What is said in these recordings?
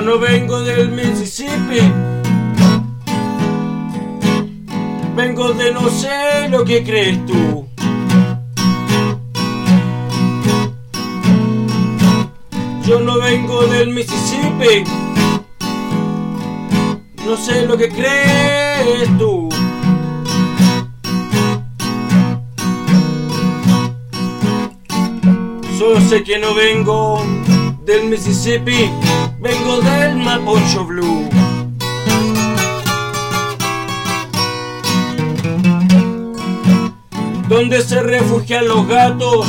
Yo no vengo del Mississippi. Vengo de no sé lo que crees tú. Yo no vengo del Mississippi. No sé lo que crees tú. Solo sé que no vengo del Mississippi, vengo del Mapocho Blue. Donde se refugian los gatos,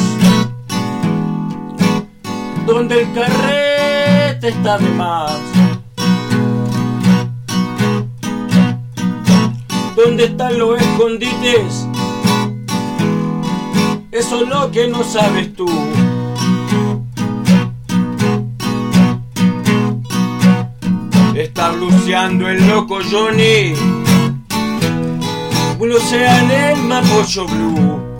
donde el carrete está de más. Donde están los escondites, eso es lo que no sabes tú. Está bluseando el loco Johnny. Blusea en el Mapocho Blue.